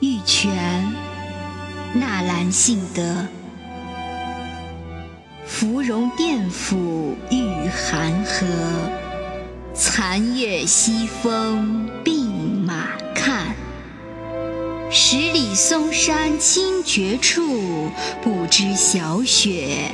玉泉，纳兰性德。芙蓉殿府玉寒河，残月西风，病马看。十里松山清绝处，不知小雪。